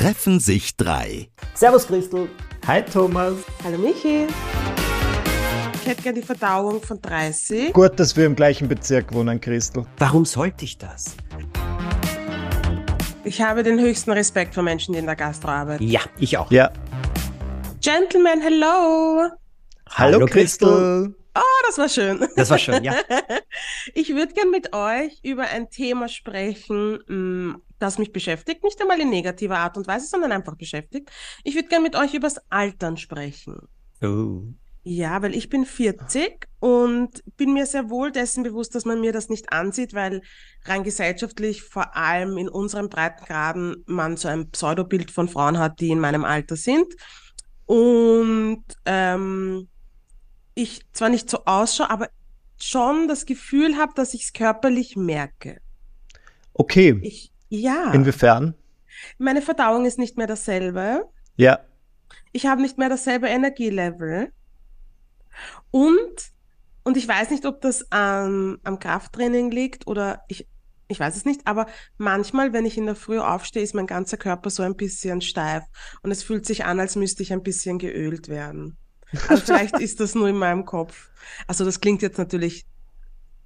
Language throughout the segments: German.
treffen sich drei. Servus Christel. Hi Thomas. Hallo Michi. Ich hätte gerne die Verdauung von 30. Gut, dass wir im gleichen Bezirk wohnen, Christel. Warum sollte ich das? Ich habe den höchsten Respekt vor Menschen, die in der Gastro arbeiten. Ja, ich auch. Ja. Gentlemen, hello. Hallo, Hallo Christel. Oh, das war schön. Das war schön, ja. Ich würde gern mit euch über ein Thema sprechen, mm, das mich beschäftigt. Nicht einmal in negativer Art und Weise, sondern einfach beschäftigt. Ich würde gern mit euch übers Altern sprechen. Oh. Ja, weil ich bin 40 und bin mir sehr wohl dessen bewusst, dass man mir das nicht ansieht, weil rein gesellschaftlich, vor allem in unseren Breitengraden, man so ein Pseudobild von Frauen hat, die in meinem Alter sind. Und ähm, ich zwar nicht so ausschaue, aber schon das Gefühl habe, dass ich es körperlich merke. Okay. Ich, ja. Inwiefern? Meine Verdauung ist nicht mehr dasselbe. Ja. Ich habe nicht mehr dasselbe Energielevel. Und, und ich weiß nicht, ob das am, am Krafttraining liegt oder ich, ich weiß es nicht, aber manchmal, wenn ich in der Früh aufstehe, ist mein ganzer Körper so ein bisschen steif und es fühlt sich an, als müsste ich ein bisschen geölt werden. Also vielleicht ist das nur in meinem Kopf. Also das klingt jetzt natürlich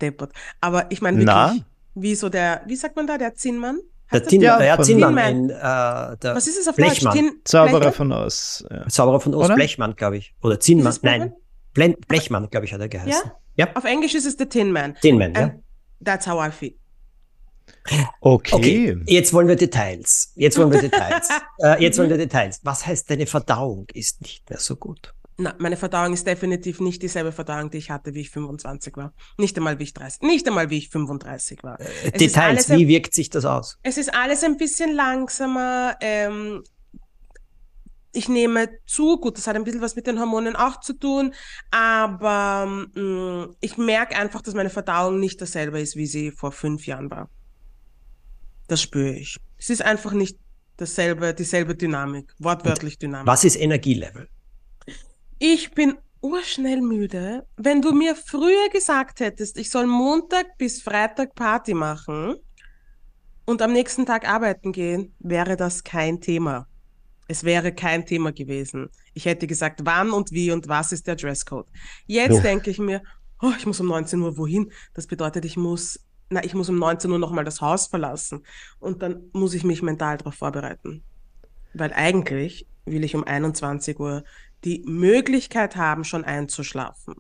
deppert. Aber ich meine wirklich, Na? wie so der, wie sagt man da, der Zinnmann? Der Tin ja, ja, Zinnmann. In, äh, der Was ist es auf Blechmann. Deutsch? Tin Zauberer von Ost. Ja. Zauberer von Ost, Oder? Blechmann, glaube ich. Oder Zinnmann, nein. Blen Blechmann, glaube ich, hat er geheißen. Ja? ja? Auf Englisch ist es der Tin Man. Tin Man, ja. That's how I feel. Okay. okay. Jetzt wollen wir Details. Jetzt wollen wir Details. äh, jetzt wollen wir Details. Was heißt, deine Verdauung ist nicht mehr so gut? Na, meine Verdauung ist definitiv nicht dieselbe Verdauung, die ich hatte, wie ich 25 war. Nicht einmal, wie ich 30, nicht einmal, wie ich 35 war. Äh, Details, wie wirkt sich das aus? Es ist alles ein bisschen langsamer. Ähm, ich nehme zu, gut, das hat ein bisschen was mit den Hormonen auch zu tun, aber mh, mm, ich merke einfach, dass meine Verdauung nicht dasselbe ist, wie sie vor fünf Jahren war. Das spüre ich. Es ist einfach nicht dasselbe, dieselbe Dynamik, wortwörtlich Dynamik. Was ist Energielevel? Ich bin urschnell müde. Wenn du mir früher gesagt hättest, ich soll Montag bis Freitag Party machen und am nächsten Tag arbeiten gehen, wäre das kein Thema. Es wäre kein Thema gewesen. Ich hätte gesagt, wann und wie und was ist der Dresscode. Jetzt denke ich mir, oh, ich muss um 19 Uhr wohin? Das bedeutet, ich muss, na, ich muss um 19 Uhr nochmal das Haus verlassen. Und dann muss ich mich mental darauf vorbereiten. Weil eigentlich will ich um 21 Uhr die Möglichkeit haben, schon einzuschlafen.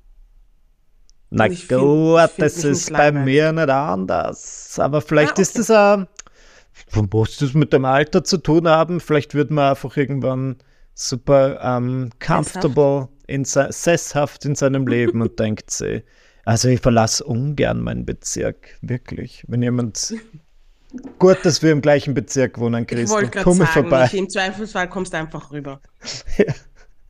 Na gut, find, das ist bei mir nicht anders. Aber vielleicht ah, okay. ist das auch muss das mit dem Alter zu tun haben? Vielleicht wird man einfach irgendwann super ähm, comfortable, in sesshaft in seinem Leben und denkt sich, also ich verlasse ungern meinen Bezirk, wirklich. Wenn jemand Gut, dass wir im gleichen Bezirk wohnen, Christel. Ich wollte gerade sagen, vorbei. Im Zweifelsfall kommst du einfach rüber. ja.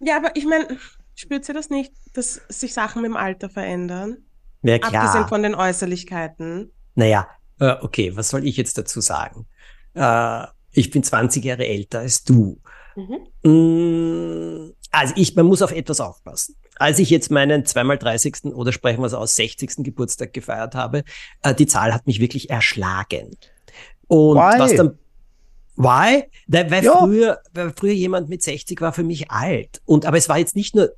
ja, aber ich meine, spürt ihr das nicht, dass sich Sachen mit dem Alter verändern? Ja, klar. Abgesehen von den Äußerlichkeiten. Naja, äh, okay, was soll ich jetzt dazu sagen? Äh, ich bin 20 Jahre älter als du. Mhm. Mm, also ich, man muss auf etwas aufpassen. Als ich jetzt meinen zweimal 30. oder sprechen wir es aus 60. Geburtstag gefeiert habe, äh, die Zahl hat mich wirklich erschlagen. Und Why? was dann Why? Weil, ja. früher, weil früher jemand mit 60 war für mich alt. Und aber es war jetzt nicht nur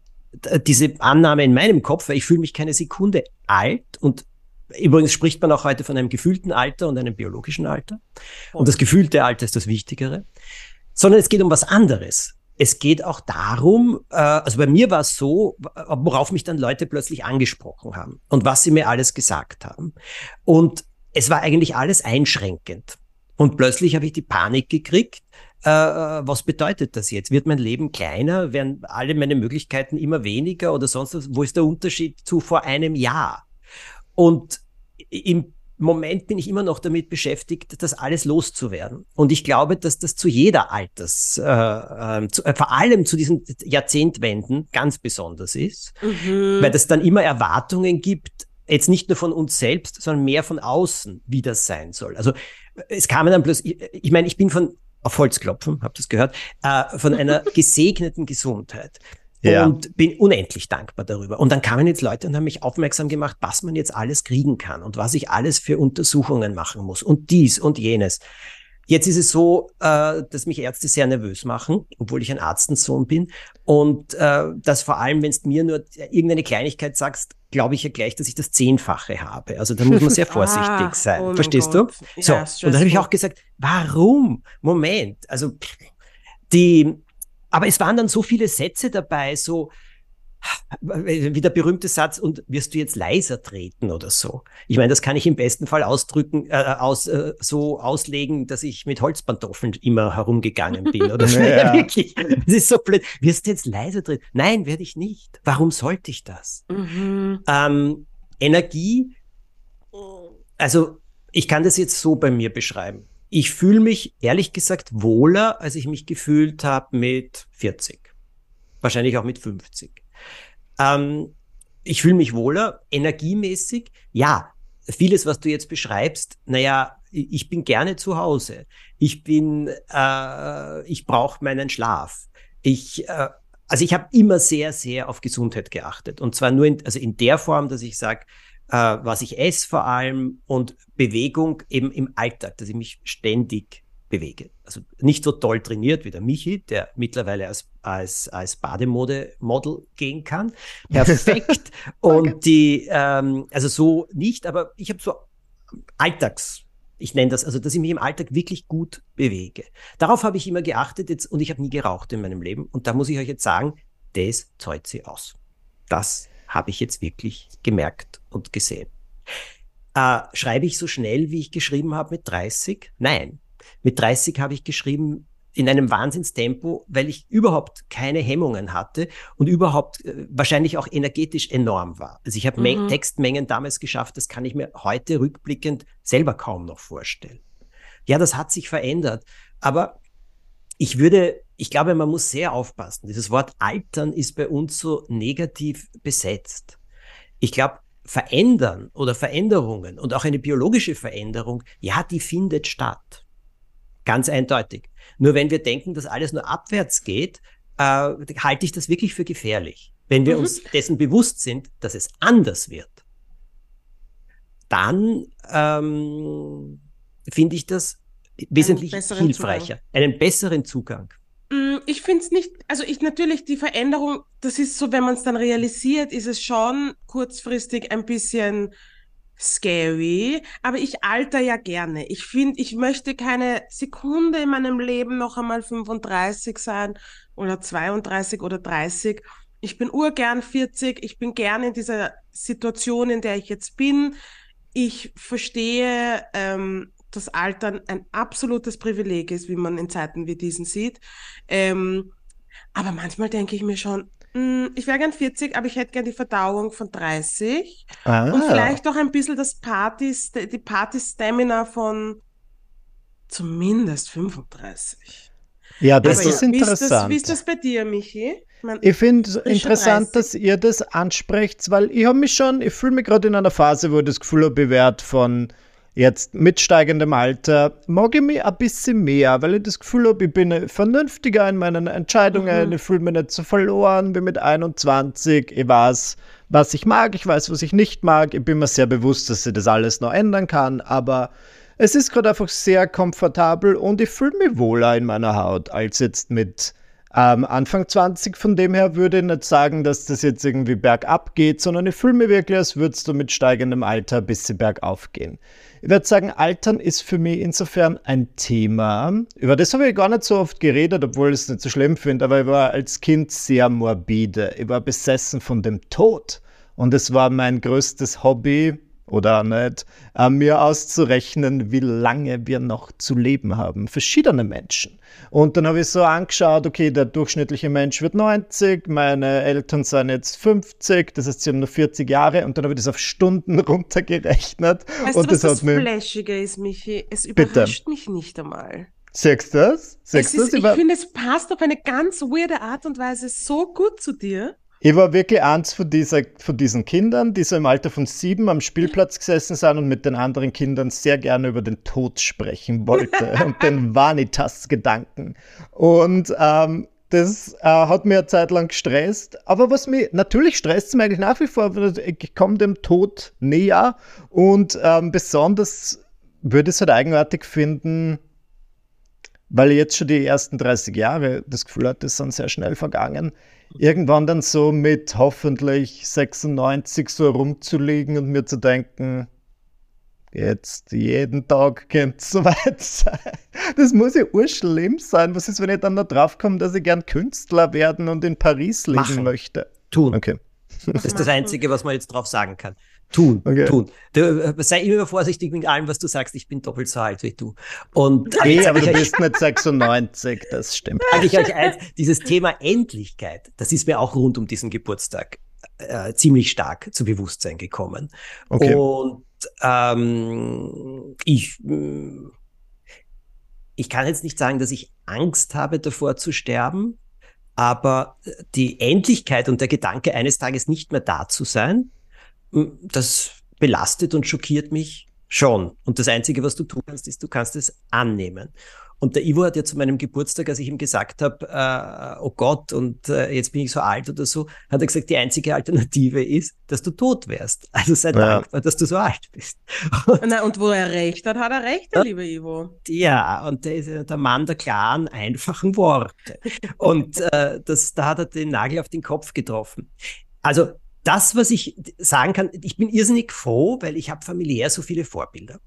äh, diese Annahme in meinem Kopf, weil ich fühle mich keine Sekunde alt und Übrigens spricht man auch heute von einem gefühlten Alter und einem biologischen Alter. Und das gefühlte Alter ist das Wichtigere. Sondern es geht um was anderes. Es geht auch darum, äh, also bei mir war es so, worauf mich dann Leute plötzlich angesprochen haben und was sie mir alles gesagt haben. Und es war eigentlich alles einschränkend. Und plötzlich habe ich die Panik gekriegt, äh, was bedeutet das jetzt? Wird mein Leben kleiner? Werden alle meine Möglichkeiten immer weniger oder sonst was? Wo ist der Unterschied zu vor einem Jahr? Und im Moment bin ich immer noch damit beschäftigt, das alles loszuwerden. Und ich glaube, dass das zu jeder Alters, äh, äh, zu, äh, vor allem zu diesen Jahrzehntwenden ganz besonders ist, mhm. weil es dann immer Erwartungen gibt, jetzt nicht nur von uns selbst, sondern mehr von außen, wie das sein soll. Also es kam dann bloß, ich, ich meine, ich bin von auf Holz klopfen, habt das gehört, äh, von einer gesegneten Gesundheit. Ja. Und bin unendlich dankbar darüber. Und dann kamen jetzt Leute und haben mich aufmerksam gemacht, was man jetzt alles kriegen kann und was ich alles für Untersuchungen machen muss und dies und jenes. Jetzt ist es so, äh, dass mich Ärzte sehr nervös machen, obwohl ich ein Arztensohn bin. Und äh, dass vor allem, wenn du mir nur irgendeine Kleinigkeit sagst, glaube ich ja gleich, dass ich das Zehnfache habe. Also da muss man sehr vorsichtig ah, sein. Oh Verstehst du? So, ja, und dann habe ich auch gesagt, warum? Moment. Also die, aber es waren dann so viele Sätze dabei, so, wie der berühmte Satz, und wirst du jetzt leiser treten oder so? Ich meine, das kann ich im besten Fall ausdrücken, äh, aus, äh, so auslegen, dass ich mit Holzpantoffeln immer herumgegangen bin oder so. Ja. Wirklich. Das ist so blöd. Wirst du jetzt leiser treten? Nein, werde ich nicht. Warum sollte ich das? Mhm. Ähm, Energie, also ich kann das jetzt so bei mir beschreiben. Ich fühle mich ehrlich gesagt wohler, als ich mich gefühlt habe mit 40. Wahrscheinlich auch mit 50. Ähm, ich fühle mich wohler, energiemäßig. Ja, vieles, was du jetzt beschreibst, naja, ich bin gerne zu Hause. Ich bin, äh, ich brauche meinen Schlaf. Ich, äh, also ich habe immer sehr, sehr auf Gesundheit geachtet. Und zwar nur in, also in der Form, dass ich sage, äh, was ich esse vor allem und Bewegung eben im Alltag, dass ich mich ständig bewege. Also nicht so toll trainiert wie der Michi, der mittlerweile als, als, als Bademode-Model gehen kann. Perfekt. Und die, ähm, also so nicht, aber ich habe so Alltags, ich nenne das, also dass ich mich im Alltag wirklich gut bewege. Darauf habe ich immer geachtet jetzt und ich habe nie geraucht in meinem Leben. Und da muss ich euch jetzt sagen, das zahlt sie aus. Das habe ich jetzt wirklich gemerkt und gesehen. Äh, schreibe ich so schnell, wie ich geschrieben habe mit 30? Nein, mit 30 habe ich geschrieben in einem Wahnsinnstempo, weil ich überhaupt keine Hemmungen hatte und überhaupt äh, wahrscheinlich auch energetisch enorm war. Also ich habe mhm. Textmengen damals geschafft, das kann ich mir heute rückblickend selber kaum noch vorstellen. Ja, das hat sich verändert, aber ich würde, ich glaube, man muss sehr aufpassen. Dieses Wort Altern ist bei uns so negativ besetzt. Ich glaube, verändern oder Veränderungen und auch eine biologische Veränderung, ja, die findet statt. Ganz eindeutig. Nur wenn wir denken, dass alles nur abwärts geht, äh, halte ich das wirklich für gefährlich. Wenn wir mhm. uns dessen bewusst sind, dass es anders wird, dann ähm, finde ich das wesentlich hilfreicher. Zugang. Einen besseren Zugang. Mm, ich finde es nicht, also ich natürlich die Veränderung, das ist so, wenn man es dann realisiert, ist es schon kurzfristig ein bisschen scary, aber ich alter ja gerne. Ich finde, ich möchte keine Sekunde in meinem Leben noch einmal 35 sein oder 32 oder 30. Ich bin urgern 40, ich bin gern in dieser Situation, in der ich jetzt bin. Ich verstehe, ähm, dass Altern ein absolutes Privileg ist, wie man in Zeiten wie diesen sieht. Ähm, aber manchmal denke ich mir schon, ich wäre gern 40, aber ich hätte gern die Verdauung von 30. Ah. Und vielleicht auch ein bisschen das Party, die Party-Stamina von zumindest 35. Ja, das aber ist ja. interessant. Wie ist das, wie ist das bei dir, Michi? Ich finde es interessant, 30. dass ihr das ansprecht, weil ich habe mich schon, ich fühle mich gerade in einer Phase, wo ich das Gefühl habe, bewährt von Jetzt mit steigendem Alter mag ich mich ein bisschen mehr, weil ich das Gefühl habe, ich bin vernünftiger in meinen Entscheidungen, mhm. ich fühle mich nicht so verloren wie mit 21. Ich weiß, was ich mag, ich weiß, was ich nicht mag. Ich bin mir sehr bewusst, dass ich das alles noch ändern kann, aber es ist gerade einfach sehr komfortabel und ich fühle mich wohler in meiner Haut als jetzt mit ähm, Anfang 20. Von dem her würde ich nicht sagen, dass das jetzt irgendwie bergab geht, sondern ich fühle mich wirklich, als würdest du mit steigendem Alter ein bisschen bergauf gehen. Ich würde sagen, Altern ist für mich insofern ein Thema. Über das habe ich gar nicht so oft geredet, obwohl ich es nicht so schlimm finde, aber ich war als Kind sehr morbide. Ich war besessen von dem Tod. Und es war mein größtes Hobby, oder nicht, äh, mir auszurechnen, wie lange wir noch zu leben haben. Verschiedene Menschen. Und dann habe ich so angeschaut, okay, der durchschnittliche Mensch wird 90, meine Eltern sind jetzt 50, das heißt, sie haben nur 40 Jahre und dann habe ich das auf Stunden runtergerechnet. Weißt und du, was das, das Flashige ist, Michi? Es überrascht Bitte. mich nicht einmal. Sagst du das? Sagst ist, das? Ich finde, es passt auf eine ganz weirde Art und Weise so gut zu dir. Ich war wirklich eins von, dieser, von diesen Kindern, die so im Alter von sieben am Spielplatz gesessen sind und mit den anderen Kindern sehr gerne über den Tod sprechen wollte und den Vanitas-Gedanken. Und ähm, das äh, hat mir eine Zeit lang gestresst. Aber was mich natürlich stresst, ist mir eigentlich nach wie vor, ich komme dem Tod näher und ähm, besonders würde ich es halt eigenartig finden, weil jetzt schon die ersten 30 Jahre das Gefühl hatte, sind sehr schnell vergangen. Irgendwann dann so mit hoffentlich 96 so rumzuliegen und mir zu denken, jetzt jeden Tag könnte es soweit sein. Das muss ja urschlimm sein. Was ist, wenn ich dann noch draufkomme, dass ich gern Künstler werden und in Paris leben Machen. möchte? Tun. Okay. Das ist das Einzige, was man jetzt drauf sagen kann. Tun, okay. tun. Du, äh, sei immer vorsichtig mit allem, was du sagst. Ich bin doppelt so alt wie du. Und nee, aber du bist nicht 96, das stimmt. Sage ich euch eins, dieses Thema Endlichkeit, das ist mir auch rund um diesen Geburtstag äh, ziemlich stark zu Bewusstsein gekommen. Okay. Und ähm, ich, ich kann jetzt nicht sagen, dass ich Angst habe davor zu sterben, aber die Endlichkeit und der Gedanke, eines Tages nicht mehr da zu sein, das belastet und schockiert mich schon. Und das Einzige, was du tun kannst, ist, du kannst es annehmen. Und der Ivo hat ja zu meinem Geburtstag, als ich ihm gesagt habe, äh, oh Gott, und äh, jetzt bin ich so alt oder so, hat er gesagt, die einzige Alternative ist, dass du tot wärst. Also sei ja. dankbar, dass du so alt bist. Und, Na, und wo er recht hat, hat er recht, der liebe Ivo. Ja, und der ist ja der Mann der klaren, einfachen Worte. und äh, das, da hat er den Nagel auf den Kopf getroffen. Also das, was ich sagen kann, ich bin irrsinnig froh, weil ich habe familiär so viele Vorbilder.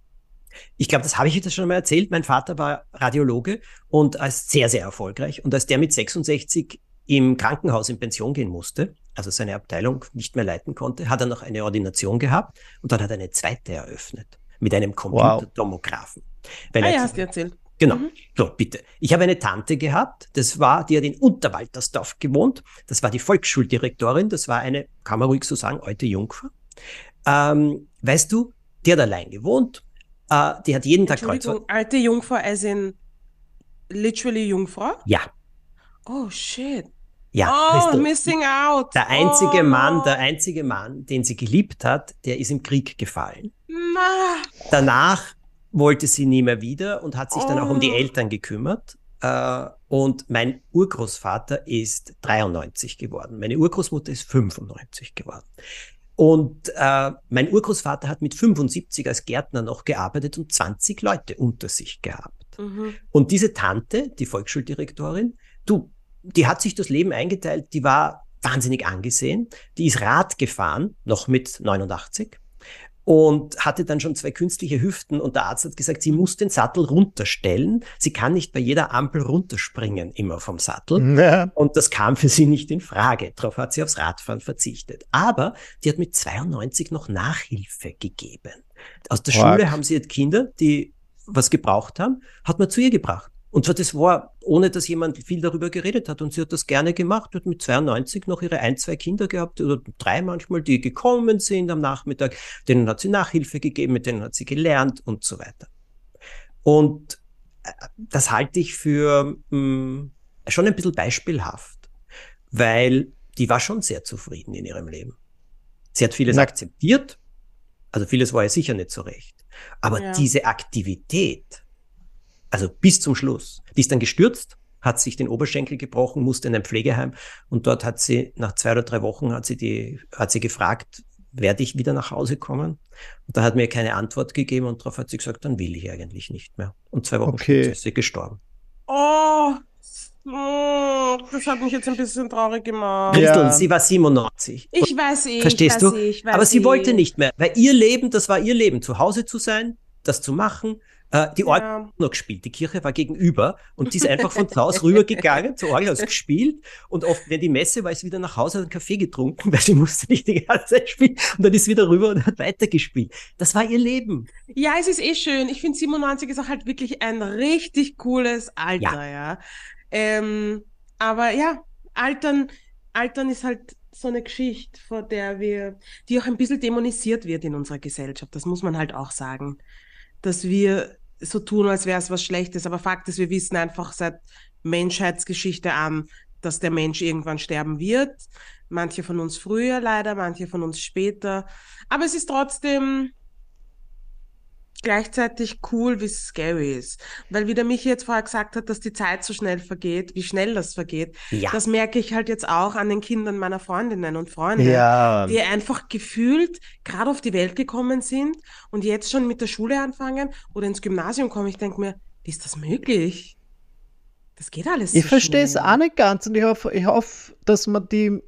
Ich glaube, das habe ich jetzt schon mal erzählt. Mein Vater war Radiologe und als sehr, sehr erfolgreich. Und als der mit 66 im Krankenhaus in Pension gehen musste, also seine Abteilung nicht mehr leiten konnte, hat er noch eine Ordination gehabt und dann hat er eine zweite eröffnet mit einem Computertomographen. Wow. Ah ja, hast du erzählt. Genau. Mhm. So, bitte. Ich habe eine Tante gehabt, das war, die hat in Unterwaltersdorf gewohnt. Das war die Volksschuldirektorin, das war eine, kann man ruhig so sagen, alte Jungfer. Ähm, weißt du, die hat allein gewohnt, äh, die hat jeden Tag Kreuzfahrt. Alte Jungfer, als in literally Jungfrau? Ja. Oh, shit. Ja, oh, missing out. Der einzige oh. Mann, der einzige Mann, den sie geliebt hat, der ist im Krieg gefallen. Na. Danach wollte sie nie mehr wieder und hat sich oh. dann auch um die oh. Eltern gekümmert. Äh, und mein Urgroßvater ist 93 geworden. Meine Urgroßmutter ist 95 geworden. Und äh, mein Urgroßvater hat mit 75 als Gärtner noch gearbeitet und 20 Leute unter sich gehabt. Mhm. Und diese Tante, die Volksschuldirektorin, du, die hat sich das Leben eingeteilt, die war wahnsinnig angesehen, die ist Rad gefahren, noch mit 89 und hatte dann schon zwei künstliche Hüften und der Arzt hat gesagt, sie muss den Sattel runterstellen. Sie kann nicht bei jeder Ampel runterspringen, immer vom Sattel. Ja. Und das kam für sie nicht in Frage. Darauf hat sie aufs Radfahren verzichtet. Aber die hat mit 92 noch Nachhilfe gegeben. Aus der. Schule haben sie jetzt Kinder, die was gebraucht haben, hat man zu ihr gebracht. Und zwar, das war, ohne dass jemand viel darüber geredet hat. Und sie hat das gerne gemacht, hat mit 92 noch ihre ein, zwei Kinder gehabt, oder drei manchmal, die gekommen sind am Nachmittag. Denen hat sie Nachhilfe gegeben, mit denen hat sie gelernt und so weiter. Und äh, das halte ich für mh, hm, schon ein bisschen beispielhaft, weil die war schon sehr zufrieden in ihrem Leben. Sie hat vieles Na. akzeptiert, also vieles war ja sicher nicht so recht. Aber ja. diese Aktivität, also bis zum Schluss. Die ist dann gestürzt, hat sich den Oberschenkel gebrochen, musste in ein Pflegeheim und dort hat sie nach zwei oder drei Wochen hat sie die, hat sie gefragt, werde ich wieder nach Hause kommen? Und da hat mir keine Antwort gegeben und darauf hat sie gesagt, dann will ich eigentlich nicht mehr. Und zwei Wochen okay. später ist sie gestorben. Oh, oh, das hat mich jetzt ein bisschen traurig gemacht. Christel, ja. sie war 97. Ich weiß eh. Verstehst weiß du? Ich, Aber sie wollte nicht mehr, weil ihr Leben, das war ihr Leben, zu Hause zu sein, das zu machen, äh, die Orgel ja. noch gespielt. Die Kirche war gegenüber und die ist einfach von zu Hause rübergegangen zur Orgel, hat gespielt und oft, wenn die Messe war, ist wieder nach Hause, hat einen Kaffee getrunken, weil sie musste nicht die ganze Zeit spielen und dann ist wieder rüber und hat weitergespielt. Das war ihr Leben. Ja, es ist eh schön. Ich finde 97 ist auch halt wirklich ein richtig cooles Alter, ja. ja. Ähm, aber ja, Altern, Altern ist halt so eine Geschichte, vor der wir, die auch ein bisschen dämonisiert wird in unserer Gesellschaft. Das muss man halt auch sagen. Dass wir so tun, als wäre es was Schlechtes. Aber Fakt ist, wir wissen einfach seit Menschheitsgeschichte an, dass der Mensch irgendwann sterben wird. Manche von uns früher leider, manche von uns später. Aber es ist trotzdem gleichzeitig cool, wie scary ist. Weil wie der Michi jetzt vorher gesagt hat, dass die Zeit so schnell vergeht, wie schnell das vergeht, ja. das merke ich halt jetzt auch an den Kindern meiner Freundinnen und Freunde, ja. die einfach gefühlt gerade auf die Welt gekommen sind und jetzt schon mit der Schule anfangen oder ins Gymnasium kommen. Ich denke mir, wie ist das möglich? Das geht alles. Ich so verstehe es auch nicht ganz und ich hoffe, ich hoffe, dass man die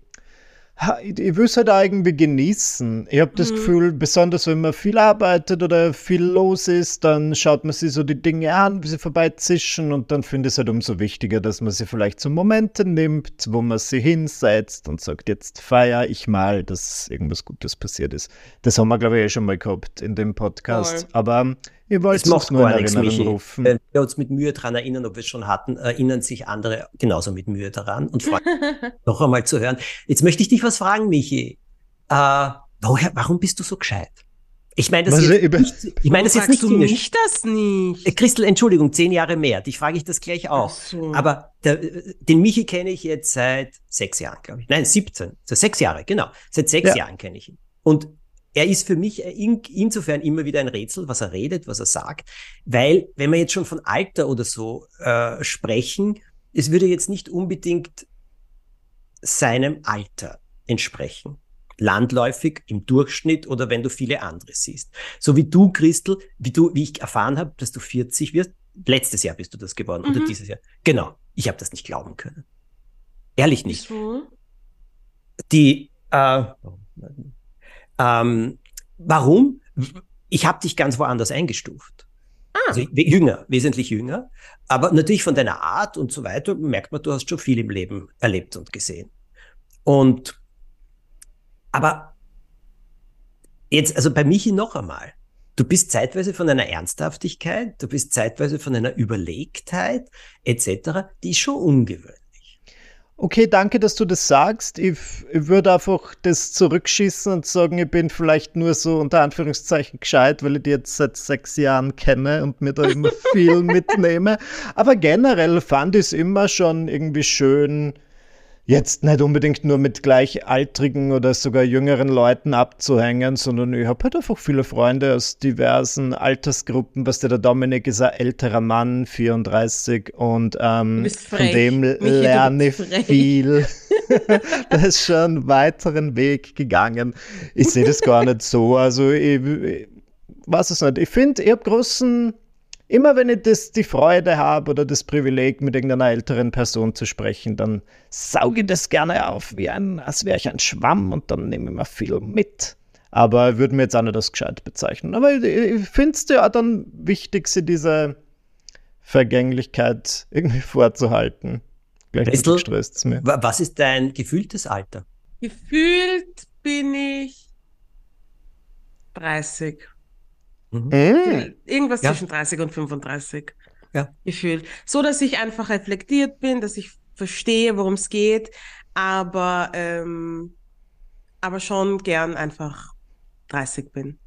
ich will es halt auch irgendwie genießen. Ich habe das mhm. Gefühl, besonders wenn man viel arbeitet oder viel los ist, dann schaut man sich so die Dinge an, wie sie vorbeizischen und dann finde ich es halt umso wichtiger, dass man sie vielleicht so Momente nimmt, wo man sie hinsetzt und sagt, jetzt feiere ich mal, dass irgendwas Gutes passiert ist. Das haben wir, glaube ich, eh schon mal gehabt in dem Podcast. Cool. Aber ich wollte es nur in Erinnerung nichts, rufen. Wenn wir uns mit Mühe daran erinnern, ob wir es schon hatten, erinnern sich andere genauso mit Mühe daran und freuen mich noch einmal zu hören. Jetzt möchte ich dich was fragen, Michi. Äh, woher, warum bist du so gescheit? Ich meine das, jetzt nicht, ich meine das jetzt nicht du mich das nicht? Äh, Christel, Entschuldigung, zehn Jahre mehr. Dich frage ich das gleich auch. So. Aber der, den Michi kenne ich jetzt seit sechs Jahren, glaube ich. Nein, 17. So sechs Jahre, genau. Seit sechs ja. Jahren kenne ich ihn. Und er ist für mich in, insofern immer wieder ein Rätsel, was er redet, was er sagt, weil wenn wir jetzt schon von Alter oder so äh, sprechen, es würde jetzt nicht unbedingt seinem Alter entsprechen. Landläufig im Durchschnitt oder wenn du viele andere siehst. So wie du, Christel, wie du, wie ich erfahren habe, dass du 40 wirst. Letztes Jahr bist du das geworden mhm. oder dieses Jahr. Genau. Ich habe das nicht glauben können. Ehrlich nicht. Wieso? Die äh, ähm, warum? Ich habe dich ganz woanders eingestuft. Ah. Also jünger, wesentlich jünger. Aber natürlich von deiner Art und so weiter merkt man, du hast schon viel im Leben erlebt und gesehen. Und aber jetzt, also bei Michi noch einmal. Du bist zeitweise von einer Ernsthaftigkeit, du bist zeitweise von einer Überlegtheit etc., die ist schon ungewöhnlich. Okay, danke, dass du das sagst. Ich, ich würde einfach das zurückschießen und sagen, ich bin vielleicht nur so unter Anführungszeichen gescheit, weil ich die jetzt seit sechs Jahren kenne und mir da immer viel mitnehme. Aber generell fand ich es immer schon irgendwie schön, jetzt nicht unbedingt nur mit gleichaltrigen oder sogar jüngeren Leuten abzuhängen, sondern ich habe halt einfach viele Freunde aus diversen Altersgruppen. Was der Dominik ist ein älterer Mann, 34, und ähm, von dem Michi, lerne ich viel. der ist schon einen weiteren Weg gegangen. Ich sehe das gar nicht so. Also ich, ich weiß es nicht. Ich finde, ich habe großen immer wenn ich das, die Freude habe oder das Privileg, mit irgendeiner älteren Person zu sprechen, dann sauge ich das gerne auf, wie ein, als wäre ich ein Schwamm und dann nehme ich mir viel mit. Aber ich würde mir jetzt auch nicht das gescheit bezeichnen. Aber ich, ich finde es ja dann wichtig, sie diese Vergänglichkeit irgendwie vorzuhalten. Gleichzeitig stresst es mir. Was ist dein gefühltes Alter? Gefühlt bin ich 30. Mhm. Äh. Irgendwas ja. zwischen 30 und 35. Ja. Gefühlt. So, dass ich einfach reflektiert bin, dass ich verstehe, worum es geht, aber, ähm, aber schon gern einfach 30 bin.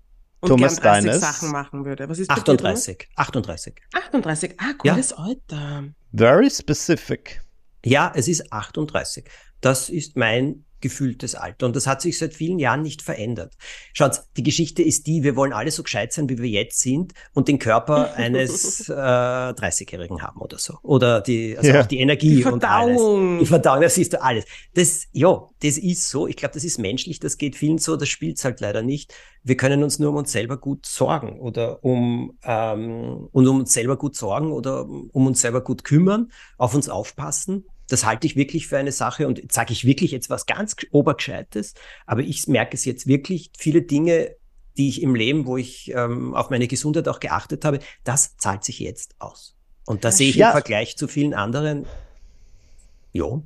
Und Thomas gern 30 Deines? Sachen machen würde. Was ist 38. 38. 38. Ah, cooles ja. Alter. Very specific. Ja, es ist 38. Das ist mein gefühltes Alter. Und das hat sich seit vielen Jahren nicht verändert. Schaut, die Geschichte ist die, wir wollen alle so gescheit sein, wie wir jetzt sind und den Körper eines äh, 30-Jährigen haben oder so. Oder die, also ja. auch die Energie die und alles. Die Verdauung, das siehst du alles. Das, ja, das ist so. Ich glaube, das ist menschlich, das geht vielen so, das spielt halt leider nicht. Wir können uns nur um uns selber gut sorgen oder um, ähm, und um uns selber gut sorgen oder um uns selber gut kümmern, auf uns aufpassen das halte ich wirklich für eine Sache und sage ich wirklich jetzt was ganz Obergescheites, aber ich merke es jetzt wirklich, viele Dinge, die ich im Leben, wo ich ähm, auf meine Gesundheit auch geachtet habe, das zahlt sich jetzt aus. Und da sehe ich ja. im Vergleich zu vielen anderen, ja.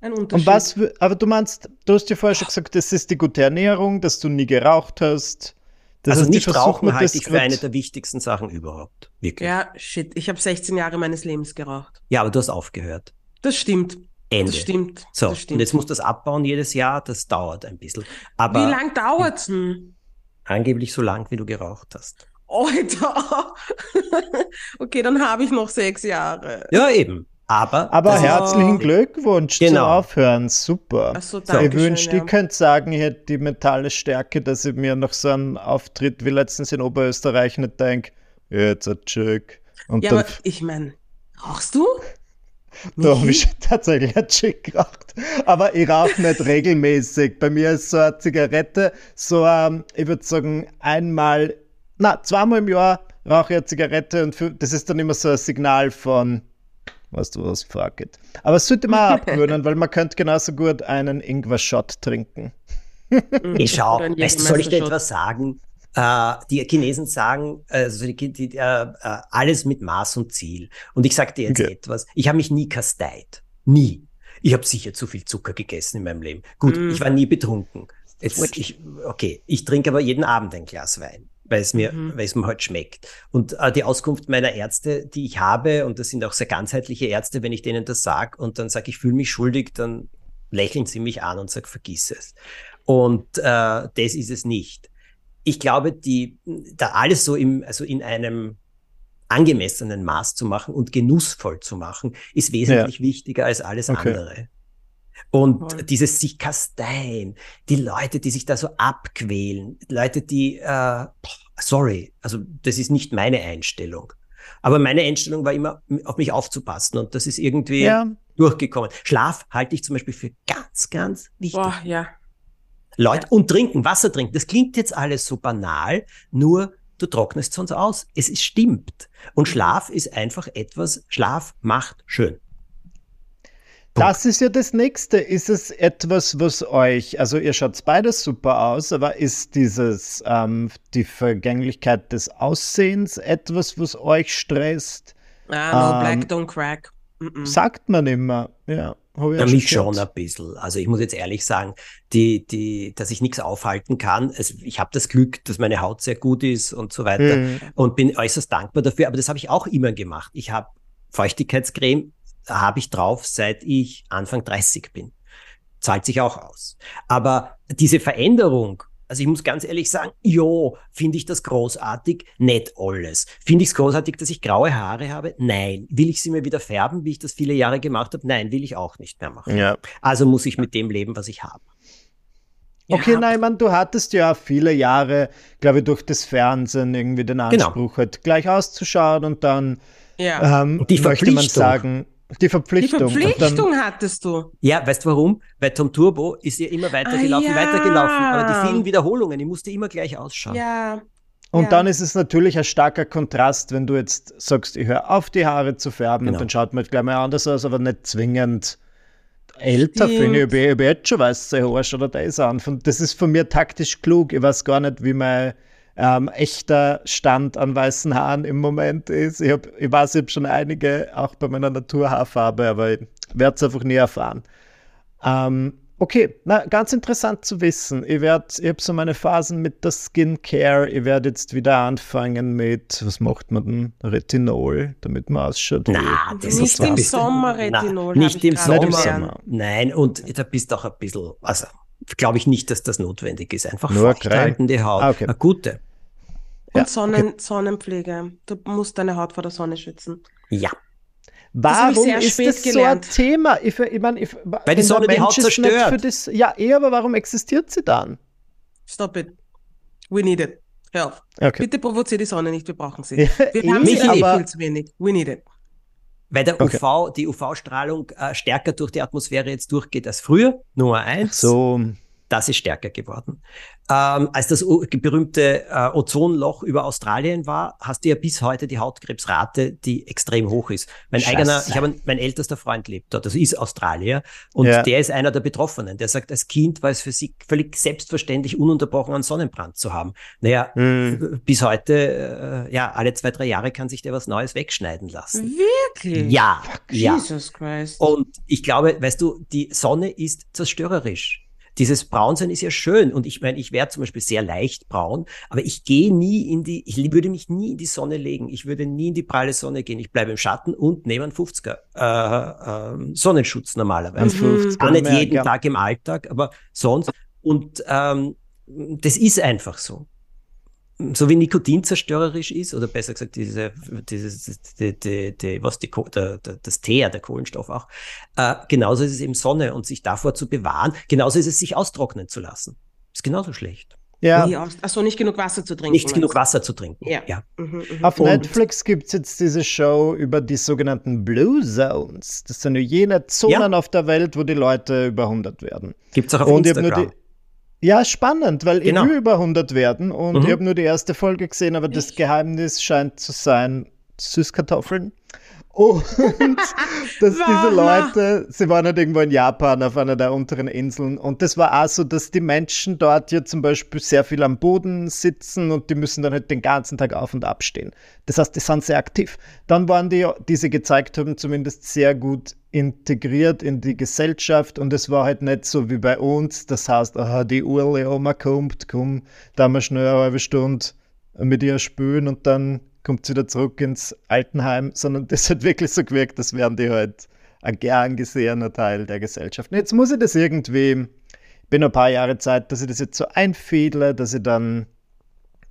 Ein Unterschied. Und was, aber du meinst, du hast ja vorher schon gesagt, das ist die gute Ernährung, dass du nie geraucht hast. Das also nicht rauchen halte ich für eine der wichtigsten Sachen überhaupt. Wirklich. Ja, shit. Ich habe 16 Jahre meines Lebens geraucht. Ja, aber du hast aufgehört. Das stimmt. Ende. Das stimmt. So, das stimmt. und jetzt muss das abbauen jedes Jahr, das dauert ein bisschen. Aber Wie lang dauert's denn? Angeblich so lang, wie du geraucht hast. Alter! okay, dann habe ich noch sechs Jahre. Ja, eben. Aber, Aber herzlichen Glückwunsch genau. zum Aufhören. Super. So, danke ich wünschte, ja. ich könnte sagen, ich hätte die mentale Stärke, dass ich mir noch so einen Auftritt wie letztens in Oberösterreich nicht denke, jetzt ein Check. Und ja, aber ich meine, rauchst du? Da habe ich tatsächlich ein Chick geraucht. Aber ich rauche nicht regelmäßig. Bei mir ist so eine Zigarette, so, ähm, ich würde sagen, einmal, na, zweimal im Jahr rauche ich eine Zigarette und für, das ist dann immer so ein Signal von, Weißt du, was vorgeht. Aber es sollte man abgewöhnen, weil man könnte genauso gut einen Ingwer-Shot trinken. Ich schau, weißt, soll ich dir etwas sagen? Uh, die Chinesen sagen, also die, die, uh, uh, alles mit Maß und Ziel. Und ich sage dir jetzt okay. etwas. Ich habe mich nie kasteit. Nie. Ich habe sicher zu viel Zucker gegessen in meinem Leben. Gut, mm. ich war nie betrunken. Jetzt, ich, okay, ich trinke aber jeden Abend ein Glas Wein weil es mir, mhm. weil es mir halt schmeckt. Und äh, die Auskunft meiner Ärzte, die ich habe, und das sind auch sehr ganzheitliche Ärzte, wenn ich denen das sage und dann sage, ich fühle mich schuldig, dann lächeln sie mich an und sagen, vergiss es. Und äh, das ist es nicht. Ich glaube, die, da alles so im, also in einem angemessenen Maß zu machen und genussvoll zu machen, ist wesentlich ja. wichtiger als alles okay. andere. Und Voll. dieses sich kasteien, die Leute, die sich da so abquälen, Leute, die, äh, sorry, also das ist nicht meine Einstellung. Aber meine Einstellung war immer, auf mich aufzupassen und das ist irgendwie ja. durchgekommen. Schlaf halte ich zum Beispiel für ganz, ganz wichtig. Boah, ja. Leute, ja. und trinken, Wasser trinken, das klingt jetzt alles so banal, nur du trocknest sonst aus. Es ist, stimmt. Und Schlaf ist einfach etwas, Schlaf macht schön. Das ist ja das Nächste. Ist es etwas, was euch, also ihr schaut beides super aus, aber ist dieses, ähm, die Vergänglichkeit des Aussehens etwas, was euch stresst? Ah, no, ähm, black don't crack. Mm -mm. Sagt man immer, ja. Ja, mich schon ein bisschen. Also ich muss jetzt ehrlich sagen, die, die, dass ich nichts aufhalten kann. Also ich habe das Glück, dass meine Haut sehr gut ist und so weiter mhm. und bin äußerst dankbar dafür. Aber das habe ich auch immer gemacht. Ich habe Feuchtigkeitscreme habe ich drauf, seit ich Anfang 30 bin. Zahlt sich auch aus. Aber diese Veränderung, also ich muss ganz ehrlich sagen, jo, finde ich das großartig? Nicht alles. Finde ich es großartig, dass ich graue Haare habe? Nein. Will ich sie mir wieder färben, wie ich das viele Jahre gemacht habe? Nein, will ich auch nicht mehr machen. Ja. Also muss ich mit dem leben, was ich habe. Okay, ja. nein, man, du hattest ja viele Jahre, glaube ich, durch das Fernsehen irgendwie den genau. Anspruch, genau. halt gleich auszuschauen und dann ja. ähm, die möchte man sagen, die Verpflichtung. Die Verpflichtung dann, hattest du. Ja, weißt du warum? Weil Tom Turbo ist ja immer weitergelaufen, ah, ja. weitergelaufen. Aber die vielen Wiederholungen, die musste immer gleich ausschauen. Ja. Und ja. dann ist es natürlich ein starker Kontrast, wenn du jetzt sagst, ich höre auf, die Haare zu färben genau. und dann schaut man halt gleich mal anders aus, aber nicht zwingend älter, finde ich. Ich habe jetzt schon weiß, der Arsch oder der ist an. Das ist von mir taktisch klug. Ich weiß gar nicht, wie mein ähm, echter Stand an weißen Haaren im Moment ist. Ich, hab, ich weiß, ich habe schon einige, auch bei meiner Naturhaarfarbe, aber ich werde es einfach nie erfahren. Ähm, okay, na, ganz interessant zu wissen. Ich, ich habe so meine Phasen mit der Skincare. Ich werde jetzt wieder anfangen mit, was macht man denn? Retinol, damit man ausschaut. Na, das nicht im Sommer Retinol. Na, nicht im Sommer. im Sommer. Nein, und da bist du auch ein bisschen, also glaube ich nicht, dass das notwendig ist. Einfach Nur feuchthaltende Haut. Ah, okay. Eine gute. Und ja, Sonnen, okay. Sonnenpflege. Du musst deine Haut vor der Sonne schützen. Ja. Warum ist das gelernt. so ein Thema? Ich, ich mein, ich, Weil die Sonne die Haut zerstört. Das, ja, eh, aber warum existiert sie dann? Stop it. We need it. Hör auf. Okay. Bitte provoziere die Sonne nicht, wir brauchen sie. wir haben sie eh viel zu wenig. We need it. Weil der okay. UV, die UV-Strahlung äh, stärker durch die Atmosphäre jetzt durchgeht als früher. Nummer eins. So. Das ist stärker geworden. Ähm, als das berühmte äh, Ozonloch über Australien war, hast du ja bis heute die Hautkrebsrate, die extrem hoch ist. Mein Scheiße. eigener, ich habe mein ältester Freund lebt dort, das ist Australier, und ja. der ist einer der Betroffenen. Der sagt, als Kind war es für sie völlig selbstverständlich, ununterbrochen einen Sonnenbrand zu haben. Naja, mhm. bis heute, äh, ja, alle zwei, drei Jahre kann sich der was Neues wegschneiden lassen. Wirklich? Ja. Fuck, ja. Jesus Christ. Und ich glaube, weißt du, die Sonne ist zerstörerisch dieses Braunsein ist ja schön. Und ich meine, ich wäre zum Beispiel sehr leicht braun, aber ich gehe nie in die, ich würde mich nie in die Sonne legen. Ich würde nie in die pralle Sonne gehen. Ich bleibe im Schatten und nehme einen 50er äh, äh, Sonnenschutz normalerweise. Mhm. Auch nicht jeden ja. Tag im Alltag, aber sonst. Und ähm, das ist einfach so so wie Nikotin zerstörerisch ist, oder besser gesagt, diese, dieses, die, die, die, was die, der, der, das Teer, der Kohlenstoff auch, äh, genauso ist es eben Sonne und sich davor zu bewahren, genauso ist es sich austrocknen zu lassen. Ist genauso schlecht. Ja. Achso, nicht genug Wasser zu trinken. Nicht genug Wasser zu trinken. Ja. ja. Mhm, mh. Auf und Netflix gibt es jetzt diese Show über die sogenannten Blue Zones. Das sind jene Zonen ja. auf der Welt, wo die Leute über 100 werden. Gibt es auch auf und Instagram. Ja, spannend, weil genau. ich will über 100 werden und mhm. ich habe nur die erste Folge gesehen, aber das Geheimnis scheint zu sein Süßkartoffeln. Und dass diese Leute, sie waren halt irgendwo in Japan auf einer der unteren Inseln und das war auch so, dass die Menschen dort ja zum Beispiel sehr viel am Boden sitzen und die müssen dann halt den ganzen Tag auf und ab stehen. Das heißt, die sind sehr aktiv. Dann waren die, die sie gezeigt haben, zumindest sehr gut integriert in die Gesellschaft und es war halt nicht so wie bei uns. Das heißt, aha, die Urle Oma kommt, komm, da mal schnell eine halbe Stunde mit ihr spülen und dann kommt sie wieder zurück ins Altenheim, sondern das hat wirklich so gewirkt, das wären die halt ein gern gesehener Teil der Gesellschaft. Und jetzt muss ich das irgendwie, bin ein paar Jahre Zeit, dass ich das jetzt so einfädle, dass ich dann,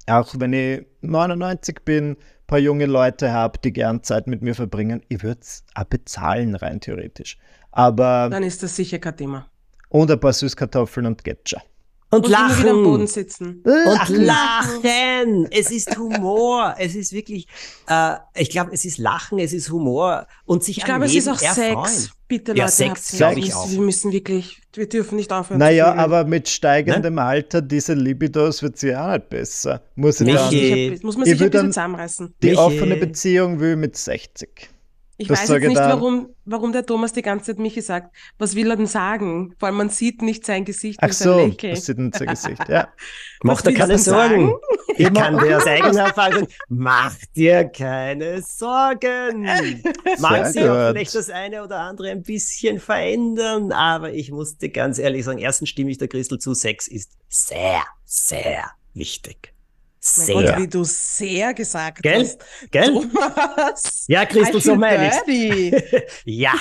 auch wenn ich 99 bin, paar junge Leute habe, die gern Zeit mit mir verbringen, ich würde es auch bezahlen, rein theoretisch. Aber. Dann ist das sicher kein Thema. Und ein paar Süßkartoffeln und Getscher. Und, und lachen. Wieder am Boden sitzen. Und lachen. Es ist Humor. Es ist wirklich, äh, ich glaube, es ist Lachen, es ist Humor und sich Ich glaube, es ist auch erfreuen. Sex. Bitte, Leute, ja, Sex, glaube ich auch. Wir müssen wirklich, wir dürfen nicht aufhören. Naja, aber mit steigendem ne? Alter, diese Libidos wird sie auch nicht besser. Muss, ich dann, muss man sich ein bisschen zusammenreißen. Die Michi. offene Beziehung will mit 60. Ich das weiß jetzt nicht, warum, warum der Thomas die ganze Zeit Michi sagt. Was will er denn sagen? Vor allem man sieht nicht sein Gesicht Ach so, man sieht nicht sein Gesicht, ja. Mach dir keine Sorgen. Ich kann dir aus eigener Erfahrung mach dir keine Sorgen. Mag sich auch vielleicht das eine oder andere ein bisschen verändern, aber ich musste ganz ehrlich sagen, erstens stimme ich der Christel zu, Sex ist sehr, sehr wichtig. Sehr. Gott, wie du sehr gesagt Gell? hast. Gell? Thomas, ja, Christel, so meine ich. ja.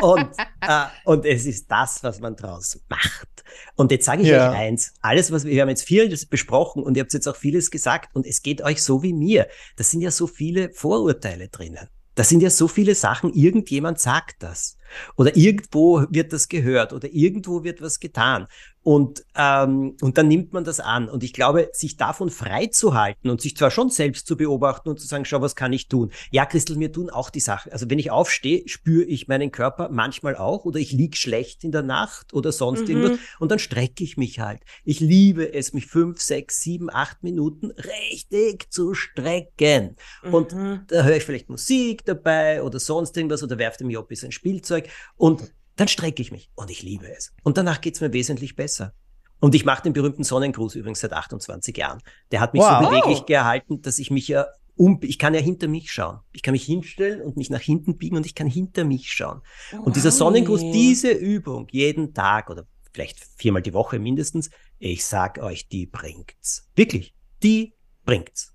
Und, äh, und es ist das, was man draus macht. Und jetzt sage ich ja. euch eins. Alles, was wir, wir haben jetzt vieles besprochen und ihr habt jetzt auch vieles gesagt und es geht euch so wie mir. Da sind ja so viele Vorurteile drinnen. Da sind ja so viele Sachen, irgendjemand sagt das. Oder irgendwo wird das gehört oder irgendwo wird was getan. Und, ähm, und dann nimmt man das an. Und ich glaube, sich davon freizuhalten und sich zwar schon selbst zu beobachten und zu sagen, schau, was kann ich tun? Ja, Christel, mir tun auch die Sachen. Also wenn ich aufstehe, spüre ich meinen Körper manchmal auch oder ich lieg schlecht in der Nacht oder sonst mhm. irgendwas und dann strecke ich mich halt. Ich liebe es, mich fünf, sechs, sieben, acht Minuten richtig zu strecken. Mhm. Und da höre ich vielleicht Musik dabei oder sonst irgendwas oder werfe dem Job ein Spielzeug und dann strecke ich mich und ich liebe es. Und danach geht es mir wesentlich besser. Und ich mache den berühmten Sonnengruß übrigens seit 28 Jahren. Der hat mich wow. so beweglich gehalten, dass ich mich ja um, ich kann ja hinter mich schauen. Ich kann mich hinstellen und mich nach hinten biegen und ich kann hinter mich schauen. Wow. Und dieser Sonnengruß, diese Übung jeden Tag oder vielleicht viermal die Woche mindestens, ich sag euch, die bringt's. Wirklich, die bringt's.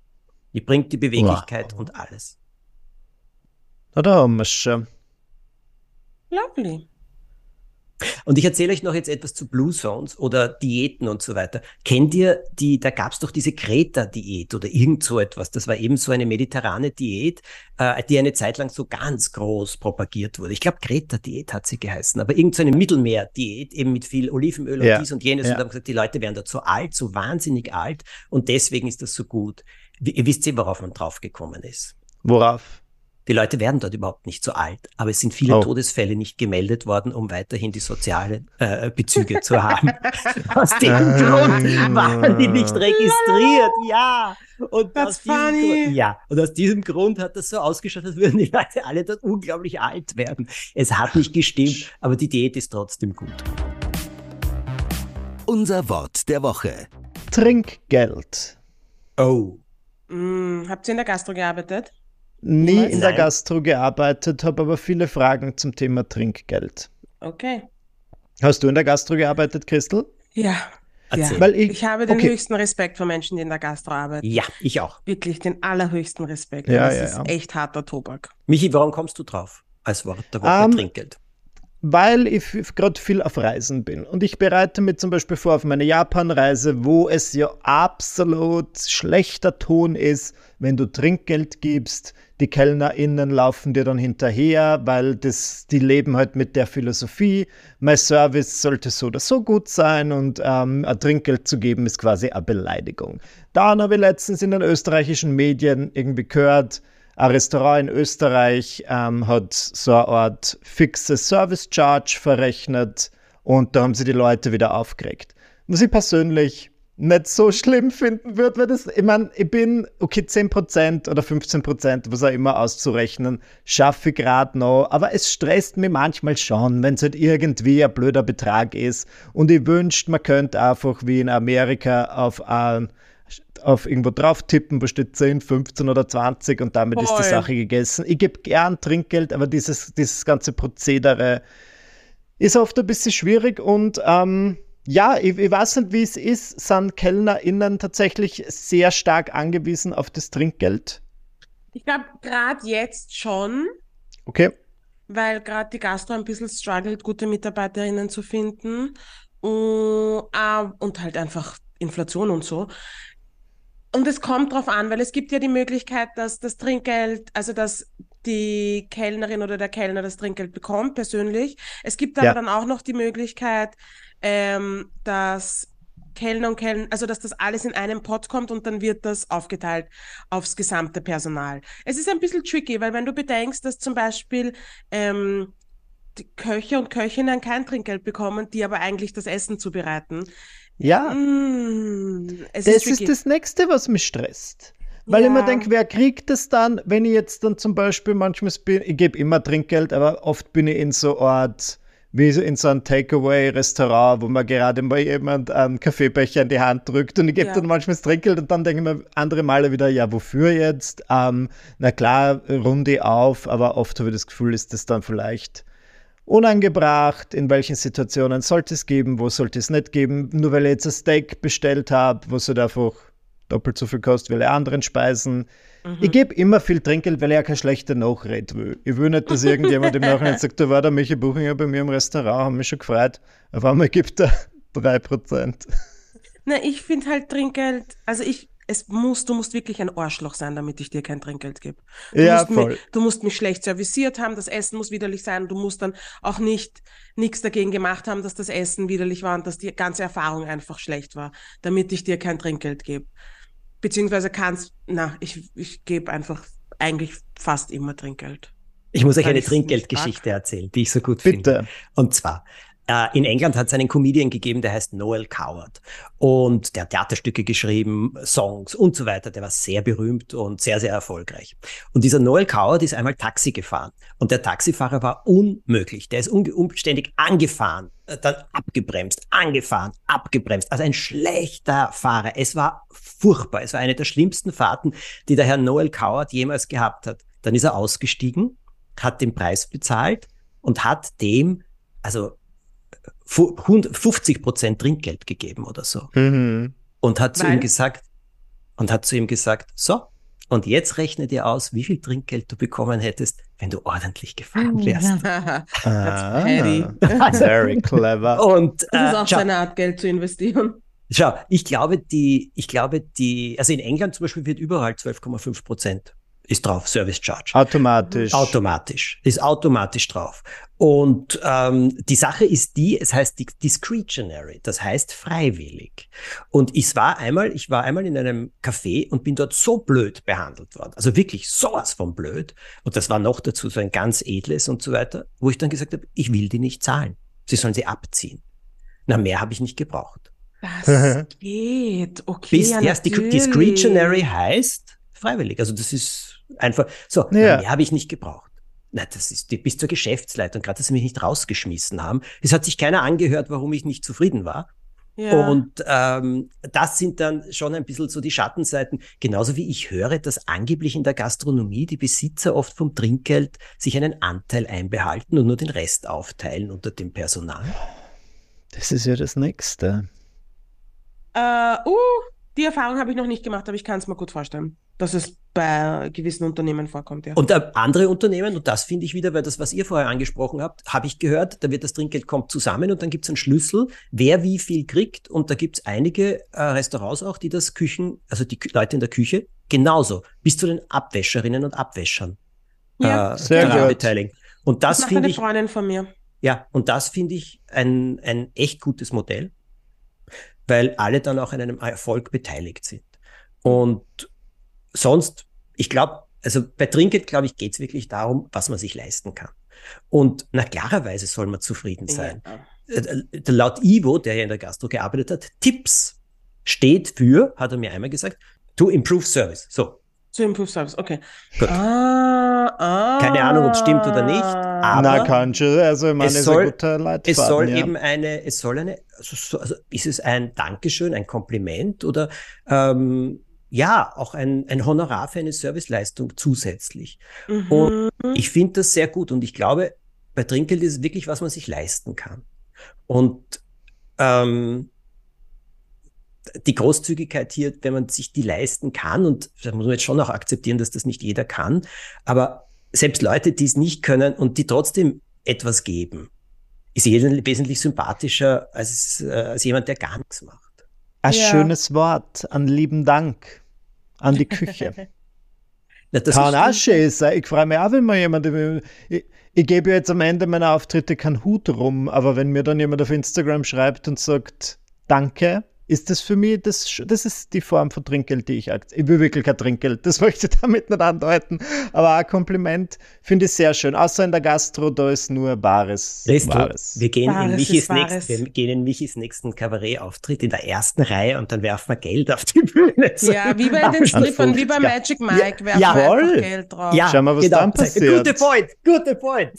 Die bringt die Beweglichkeit wow. und alles. Na, da haben schon. Lovely. Und ich erzähle euch noch jetzt etwas zu Blue Zones oder Diäten und so weiter. Kennt ihr die, da gab es doch diese Kreta-Diät oder irgend so etwas. Das war eben so eine mediterrane Diät, äh, die eine Zeit lang so ganz groß propagiert wurde. Ich glaube, Kreta-Diät hat sie geheißen, aber irgend so eine Mittelmeer-Diät, eben mit viel Olivenöl und dies und jenes. Ja. Und haben gesagt, die Leute werden da zu alt, so wahnsinnig alt und deswegen ist das so gut. Ihr wisst eh, worauf man draufgekommen ist. Worauf? Die Leute werden dort überhaupt nicht so alt, aber es sind viele oh. Todesfälle nicht gemeldet worden, um weiterhin die sozialen äh, Bezüge zu haben. Aus dem Grund waren die nicht registriert, ja. Und aus, Grund, ja. und aus diesem Grund hat das so ausgeschaut, als würden die Leute alle dort unglaublich alt werden. Es hat nicht gestimmt, aber die Diät ist trotzdem gut. Unser Wort der Woche. Trinkgeld. Oh. Mm, habt ihr in der Gastro gearbeitet? Nie in der Gastro gearbeitet, habe aber viele Fragen zum Thema Trinkgeld. Okay. Hast du in der Gastro gearbeitet, Christel? Ja. Ja. Weil ich, ich habe den okay. höchsten Respekt vor Menschen, die in der Gastro arbeiten. Ja, ich auch. Wirklich den allerhöchsten Respekt. Ja, das ja, ist ja. echt harter Tobak. Michi, warum kommst du drauf als Wort der Woche um, Trinkgeld? Weil ich gerade viel auf Reisen bin. Und ich bereite mich zum Beispiel vor auf meine Japan-Reise, wo es ja absolut schlechter Ton ist, wenn du Trinkgeld gibst, die KellnerInnen laufen dir dann hinterher, weil das, die leben halt mit der Philosophie, mein Service sollte so oder so gut sein und ähm, ein Trinkgeld zu geben ist quasi eine Beleidigung. Dann habe ich letztens in den österreichischen Medien irgendwie gehört, ein Restaurant in Österreich ähm, hat so eine Art fixe Service Charge verrechnet und da haben sie die Leute wieder aufgeregt. Was ich persönlich nicht so schlimm finden würde, weil das, ich meine, ich bin, okay, 10% oder 15%, was auch immer auszurechnen, schaffe ich gerade noch, aber es stresst mich manchmal schon, wenn es halt irgendwie ein blöder Betrag ist und ich wünschte, man könnte einfach wie in Amerika auf ein auf irgendwo drauf tippen, wo steht 10, 15 oder 20 und damit Voll. ist die Sache gegessen. Ich gebe gern Trinkgeld, aber dieses, dieses ganze Prozedere ist oft ein bisschen schwierig und ähm, ja, ich, ich, weiß nicht, wie es ist. Sind KellnerInnen tatsächlich sehr stark angewiesen auf das Trinkgeld? Ich glaube, gerade jetzt schon. Okay. Weil gerade die Gastro ein bisschen struggelt, gute MitarbeiterInnen zu finden. Und, uh, und halt einfach Inflation und so. Und es kommt drauf an, weil es gibt ja die Möglichkeit, dass das Trinkgeld, also dass die Kellnerin oder der Kellner das Trinkgeld bekommt persönlich. Es gibt aber ja. dann auch noch die Möglichkeit, ähm, dass Kellner und Kellner, also dass das alles in einem Pot kommt und dann wird das aufgeteilt aufs gesamte Personal. Es ist ein bisschen tricky, weil wenn du bedenkst, dass zum Beispiel ähm, die Köche und Köchinnen kein Trinkgeld bekommen, die aber eigentlich das Essen zubereiten. Ja. Mm, das ist, ist, das Nächste, was mich stresst. Weil ja. ich mir denke, wer kriegt das dann, wenn ich jetzt dann zum Beispiel manchmal bin, ich gebe immer Trinkgeld, aber oft bin ich in so Art wie in so einem Takeaway-Restaurant, wo man gerade mal jemand einen Kaffeebecher in die Hand drückt und ich gebe ja. dann manchmal das Trinkgeld und dann denke ich mir andere Male wieder, ja, wofür jetzt? Ähm, na klar, runde auf, aber oft habe ich das Gefühl, ist das dann vielleicht unangebracht, in welchen Situationen sollte es geben, wo sollte es nicht geben, nur weil ich jetzt ein Steak bestellt habe, wo es halt einfach doppelt so viel kostet wie alle anderen Speisen. Mhm. Ich gebe immer viel Trinkgeld, weil ich ja keine schlechte Nachrede will. Ich will nicht, dass irgendjemand im Nachhinein sagt, da war der Michi Buchinger bei mir im Restaurant, haben mich schon gefreut. Auf einmal gibt er 3%. Na, ich finde halt Trinkgeld, also ich, es muss, du musst wirklich ein Arschloch sein, damit ich dir kein Trinkgeld gebe. Du ja, musst voll. Mich, du musst mich schlecht serviciert haben, das Essen muss widerlich sein, du musst dann auch nicht nichts dagegen gemacht haben, dass das Essen widerlich war und dass die ganze Erfahrung einfach schlecht war, damit ich dir kein Trinkgeld gebe beziehungsweise kannst, na, ich, ich gebe einfach eigentlich fast immer Trinkgeld. Ich muss euch eine Trinkgeldgeschichte erzählen, die ich so gut Bitte. finde. Und zwar, äh, in England hat es einen Comedian gegeben, der heißt Noel Coward. Und der hat Theaterstücke geschrieben, Songs und so weiter. Der war sehr berühmt und sehr, sehr erfolgreich. Und dieser Noel Coward ist einmal Taxi gefahren. Und der Taxifahrer war unmöglich. Der ist umständlich angefahren, äh, dann abgebremst, angefahren, abgebremst. Also ein schlechter Fahrer. Es war furchtbar. Es war eine der schlimmsten Fahrten, die der Herr Noel Coward jemals gehabt hat. Dann ist er ausgestiegen, hat den Preis bezahlt und hat dem, also 50 Prozent Trinkgeld gegeben oder so. Mhm. Und hat Weil? zu ihm gesagt, und hat zu ihm gesagt, so, und jetzt rechne dir aus, wie viel Trinkgeld du bekommen hättest, wenn du ordentlich gefahren wärst. That's petty. Very clever. Und, äh, das ist auch schau, seine Art, Geld zu investieren. Schau, ich glaube, die, ich glaube, die, also in England zum Beispiel wird überall 12,5 Prozent ist drauf, Service Charge. Automatisch. Automatisch. Ist automatisch drauf. Und ähm, die Sache ist die, es heißt discretionary, das heißt freiwillig. Und ich war einmal, ich war einmal in einem Café und bin dort so blöd behandelt worden. Also wirklich sowas von blöd. Und das war noch dazu so ein ganz edles und so weiter, wo ich dann gesagt habe, ich will die nicht zahlen. Sie sollen sie abziehen. Na, mehr habe ich nicht gebraucht. Das geht. Okay. Bis ja, erst discretionary heißt freiwillig. Also das ist Einfach so, ja. mehr habe ich nicht gebraucht. Na, das ist die, bis zur Geschäftsleitung, gerade dass sie mich nicht rausgeschmissen haben. Es hat sich keiner angehört, warum ich nicht zufrieden war. Ja. Und ähm, das sind dann schon ein bisschen so die Schattenseiten. Genauso wie ich höre, dass angeblich in der Gastronomie die Besitzer oft vom Trinkgeld sich einen Anteil einbehalten und nur den Rest aufteilen unter dem Personal. Das ist ja das Nächste. Uh, uh, die Erfahrung habe ich noch nicht gemacht, aber ich kann es mir gut vorstellen dass es bei gewissen Unternehmen vorkommt, ja. Und äh, andere Unternehmen, und das finde ich wieder, weil das, was ihr vorher angesprochen habt, habe ich gehört, da wird das Trinkgeld kommt zusammen und dann gibt es einen Schlüssel, wer wie viel kriegt. Und da gibt es einige äh, Restaurants auch, die das Küchen, also die Leute in der Küche, genauso, bis zu den Abwäscherinnen und Abwäschern ja, äh, sehr gut. beteiligen. Und das, das finde ich. Freundin von mir. Ja, und das finde ich ein, ein echt gutes Modell, weil alle dann auch an einem Erfolg beteiligt sind. Und sonst, ich glaube, also bei Trinkgeld, glaube ich, geht es wirklich darum, was man sich leisten kann. Und na klarerweise soll man zufrieden sein. Ja. Äh, laut Ivo, der ja in der Gastro gearbeitet hat, Tipps steht für, hat er mir einmal gesagt, to improve service. So. To improve service, okay. Gut. Ah, ah. Keine Ahnung, ob es stimmt oder nicht, aber Na, kann schon. Also, ich meine, es ist soll- ein guter Leitfaden. es soll ja. eben eine, es soll eine, also, so- also ist es ein Dankeschön, ein Kompliment oder ähm, ja, auch ein, ein Honorar für eine Serviceleistung zusätzlich. Mhm. Und ich finde das sehr gut und ich glaube, bei Trinkgeld ist es wirklich, was man sich leisten kann. Und ähm, die Großzügigkeit hier, wenn man sich die leisten kann, und da muss man jetzt schon auch akzeptieren, dass das nicht jeder kann, aber selbst Leute, die es nicht können und die trotzdem etwas geben, ist jeden wesentlich sympathischer als, äh, als jemand, der gar nichts macht. Ein Ja. schönes Wort an lieben Dank an die Küche. Ja, das Kann ist- auch schön sein. Ich freue mich auch, wenn mir jemand. Ich, ich gebe ja jetzt am Ende meiner Auftritte keinen Hut rum, aber wenn mir dann jemand auf Instagram schreibt und sagt, danke, ist das für mich, das, das ist die Form von Trinkgeld, die ich akzeptiere. Ich will wirklich kein Trinkgeld, das möchte ich damit nicht andeuten, aber ein Kompliment finde ich sehr schön. Außer in der Gastro, da ist nur Bares. Du, Wahres. wir gehen in Wahres Michis ist Wahres. nächsten, wir gehen in Michis nächsten Kabarettauftritt in der ersten Reihe und dann werfen wir Geld auf die Bühne. Ja, wie bei den Strippern, wie bei 50er. Magic Mike, werfen ja, wir voll. einfach Geld drauf. Ja, Schau mal, was dann passiert. Gute Point, gute Point.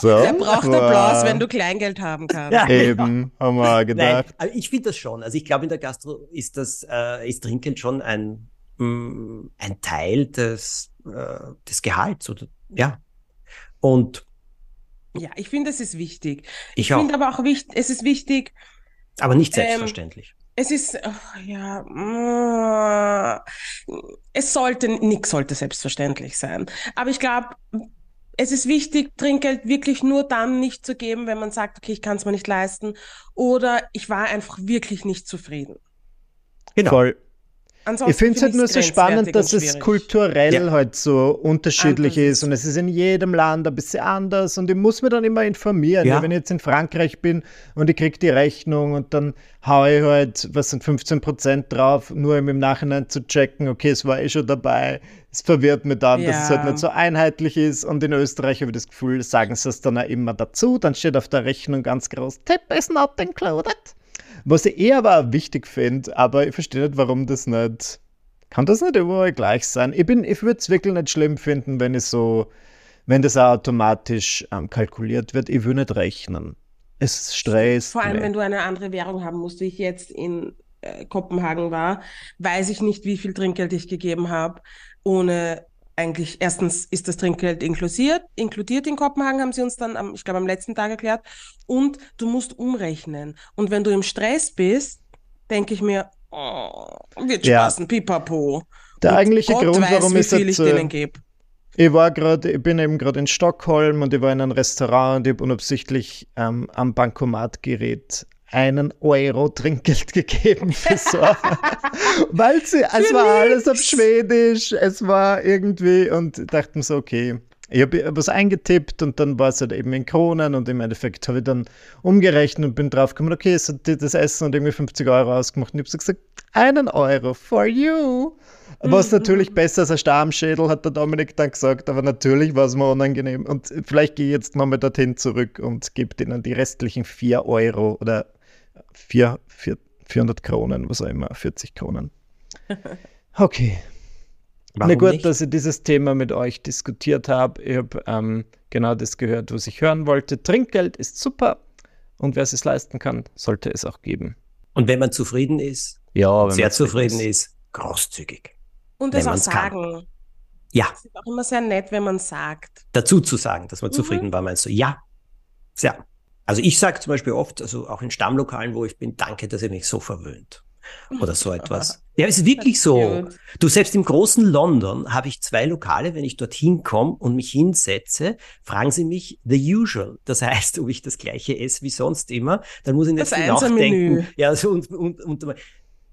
So, Der braucht. Applaus, wenn du Kleingeld haben kannst. Ja. Eben, haben wir Nein, gedacht. aber ich finde das schon. Also ich glaube, in der Gastro ist das, äh, ist Trinkgeld schon ein, mm, ein Teil des, äh, des Gehalts oder, ja. Und Ja, ich finde, es ist wichtig. ich Ich finde aber auch wichtig, es ist wichtig, aber nicht ähm, selbstverständlich. es ist, ach, ja, mm, es sollte, nichts sollte selbstverständlich sein. Aber ich glaube, es ist wichtig, Trinkgeld wirklich nur dann nicht zu geben, wenn man sagt, okay, ich kann es mir nicht leisten oder ich war einfach wirklich nicht zufrieden. genau. Voll. Ansonsten Ich finde es halt find nur so spannend, dass es kulturell Ja. halt so unterschiedlich Anders ist und es ist in jedem Land ein bisschen anders und ich muss mich dann immer informieren. Ja. Ja. Wenn ich jetzt in Frankreich bin und ich kriege die Rechnung und dann haue ich halt, was sind 15 Prozent drauf, nur um im Nachhinein zu checken, okay, es war eh schon dabei. Es verwirrt mich dann, dass es halt nicht so einheitlich ist und in Österreich habe ich das Gefühl, sagen sie es dann auch immer dazu, dann steht auf der Rechnung ganz groß, Tip is not included. Was ich eher aber auch wichtig finde, aber ich verstehe nicht, warum das nicht kann das nicht überall gleich sein? Ich, bin- ich würde es wirklich nicht schlimm finden, wenn ich so, wenn das auch automatisch ähm, kalkuliert wird. Ich will nicht rechnen. Es stresst Vor allem, mich. wenn du eine andere Währung haben musst, wie ich jetzt in äh, Kopenhagen war, weiß ich nicht, wie viel Trinkgeld ich gegeben habe, ohne eigentlich, erstens ist das Trinkgeld inklusiert, inkludiert in Kopenhagen, haben sie uns dann, am, ich glaube, am letzten Tag erklärt. Und du musst umrechnen. Und wenn du im Stress bist, denke ich mir, oh, wird Ja. spaßen, pipapo. Der Und eigentliche Gott Grund, weiß, warum wie ich viel jetzt, ich äh, denen gebe. Ich war gerade, ich bin eben gerade in Stockholm und ich war in einem Restaurant und ich habe unabsichtlich ähm, am Bankomatgerät einen Euro Trinkgeld gegeben für so. Weil sie, es war alles auf. Schwedisch, es war irgendwie und ich dachte mir so, okay. Ich habe was eingetippt und dann war es halt eben in Kronen und im Endeffekt habe ich dann umgerechnet und bin drauf gekommen, okay, es hat das Essen und irgendwie 50 Euro ausgemacht und ich habe so gesagt, einen Euro for you. Was natürlich besser als ein Stammschädel, hat der Dominik dann gesagt, aber natürlich war es mir unangenehm. Und vielleicht gehe ich jetzt nochmal dorthin zurück und gebe denen die restlichen 4 Euro oder 4, 4, 400 Kronen, was auch immer, 40 Kronen. Okay. Warum Na gut, nicht? dass ich dieses Thema mit euch diskutiert habe. Ich habe ähm, genau das gehört, was ich hören wollte. Trinkgeld ist super und wer es sich leisten kann, sollte es auch geben. Und wenn man zufrieden ist, Ja, wenn sehr man zufrieden ist, großzügig. Und wenn es auch kann. sagen. Ja, Es ist auch immer sehr nett, wenn man sagt. dazu zu sagen, dass man Mhm. zufrieden war, meinst du? Ja. Ja. Also ich sage zum Beispiel oft, also auch in Stammlokalen, wo ich bin, danke, dass ihr mich so verwöhnt. Oder so etwas. Ja, es ist wirklich so. Du, selbst im großen London habe ich zwei Lokale, wenn ich dorthin komme und mich hinsetze, fragen sie mich the usual. Das heißt, ob ich das gleiche esse wie sonst immer, dann muss ich nicht Das viel nachdenken. Ja, so und, und, und,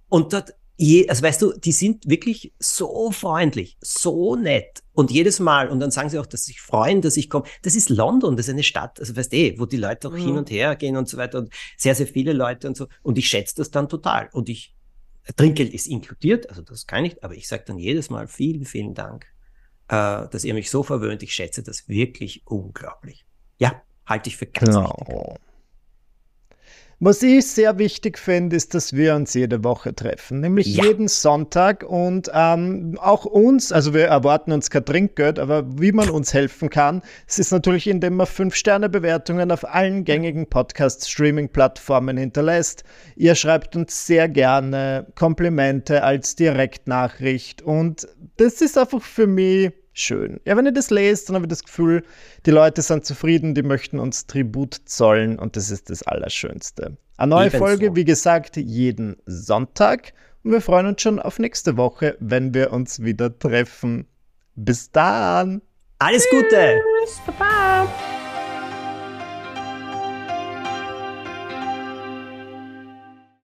und dort, je, also weißt du, die sind wirklich so freundlich, so nett. Und jedes Mal, und dann sagen sie auch, dass sie sich freuen, dass ich komme. Das ist London, das ist eine Stadt, also weißt eh, wo die Leute auch Mhm. hin und her gehen und so weiter und sehr, sehr viele Leute und so. Und ich schätze das dann total. Und ich, Trinkgeld ist inkludiert, also das kann ich, aber ich sage dann jedes Mal vielen, vielen Dank, äh, dass ihr mich so verwöhnt. Ich schätze das wirklich unglaublich. Ja, halte ich für ganz wichtig. Was ich sehr wichtig finde, ist, dass wir uns jede Woche treffen, nämlich ja. jeden Sonntag und ähm, auch uns, also wir erwarten uns kein Trinkgeld, aber wie man uns helfen kann, es ist natürlich, indem man Fünf-Sterne-Bewertungen auf allen gängigen Podcast-Streaming-Plattformen hinterlässt. Ihr schreibt uns sehr gerne Komplimente als Direktnachricht und das ist einfach für mich schön. Ja, wenn ihr das lest, dann habe ich das Gefühl, die Leute sind zufrieden, die möchten uns Tribut zollen und das ist das Allerschönste. Eine neue Ebenso. Folge, wie gesagt, jeden Sonntag und wir freuen uns schon auf nächste Woche, wenn wir uns wieder treffen. Bis dann! Alles Gute! Tschüss, Baba!